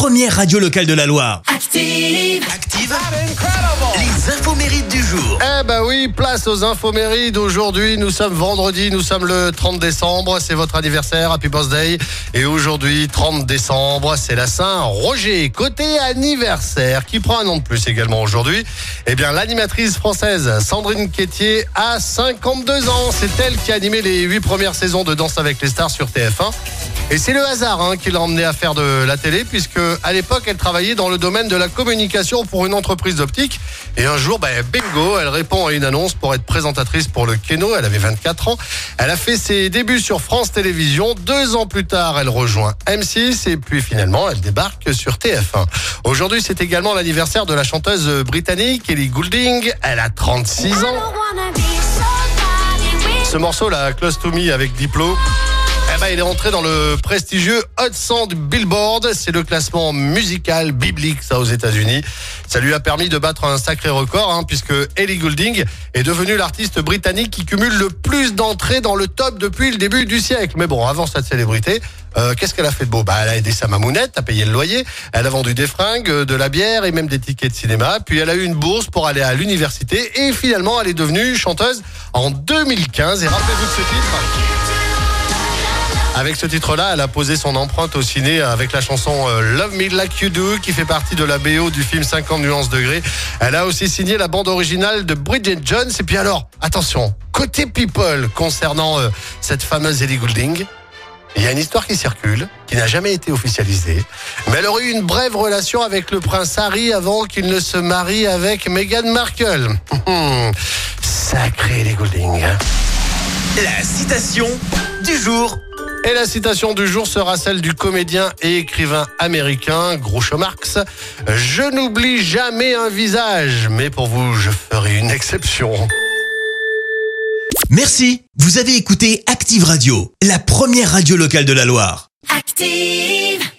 première radio locale de la Loire. Active. Active, les infos mérites du jour. Eh ben oui, place aux infos mérites. Aujourd'hui, nous sommes vendredi, nous sommes le 30 décembre, c'est votre anniversaire, happy birthday. Et aujourd'hui, 30 décembre, c'est la Saint-Roger. Côté anniversaire, qui prend un nom de plus également aujourd'hui, eh bien l'animatrice française Sandrine Quétier a 52 ans. C'est elle qui a animé les 8 premières saisons de Danse avec les stars sur TF1. Et c'est le hasard hein, qui l'a emmené à faire de la télé, puisque à l'époque, elle travaillait dans le domaine de la communication pour une entreprise d'optique. Et un jour, ben, bingo, elle répond à une annonce pour être présentatrice pour le Keno. Elle avait 24 ans. Elle a fait ses débuts sur France Télévisions. Deux ans plus tard, elle rejoint M6 et puis finalement, elle débarque sur TF1. Aujourd'hui, c'est également l'anniversaire de la chanteuse britannique Ellie Goulding. Elle a 36 ans. Ce morceau, là, Close to Me avec Diplo. Il est entré dans le prestigieux Hot 100 du Billboard. C'est le classement musical biblique, ça, aux États-Unis. Ça lui a permis de battre un sacré record, hein, puisque Ellie Goulding est devenue l'artiste britannique qui cumule le plus d'entrées dans le top depuis le début du siècle. Mais bon, avant cette célébrité, euh, qu'est-ce qu'elle a fait de beau? Bah, elle a aidé sa mamounette à payer le loyer. Elle a vendu des fringues, euh, de la bière et même des tickets de cinéma. Puis elle a eu une bourse pour aller à l'université et finalement, elle est devenue chanteuse en 2015. Et rappelez-vous de ce titre. Avec ce titre-là, elle a posé son empreinte au ciné avec la chanson euh, Love Me Like You Do qui fait partie de la BO du film 50 nuances degrés. Elle a aussi signé la bande originale de Bridget Jones. Et puis alors, attention, côté people concernant euh, cette fameuse Ellie Goulding, il y a une histoire qui circule, qui n'a jamais été officialisée, mais elle aurait eu une brève relation avec le prince Harry avant qu'il ne se marie avec Meghan Markle. Sacré Ellie Goulding. hein. La citation du jour. Et la citation du jour sera celle du comédien et écrivain américain Groucho Marx. Je n'oublie jamais un visage, mais pour vous, je ferai une exception. Merci, vous avez écouté Active Radio, la première radio locale de la Loire. Active.